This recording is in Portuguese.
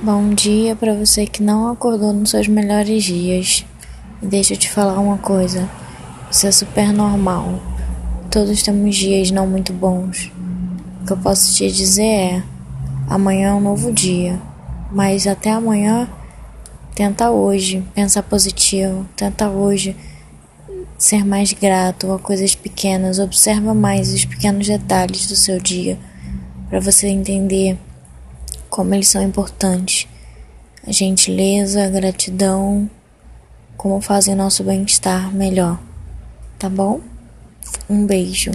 Bom dia para você que não acordou nos seus melhores dias. Deixa eu te falar uma coisa: isso é super normal. Todos temos dias não muito bons. O que eu posso te dizer é: amanhã é um novo dia. Mas até amanhã, tenta hoje pensar positivo. Tenta hoje ser mais grato a coisas pequenas. Observa mais os pequenos detalhes do seu dia para você entender como eles são importantes. A gentileza, a gratidão, como fazem nosso bem-estar melhor. Tá bom? Um beijo.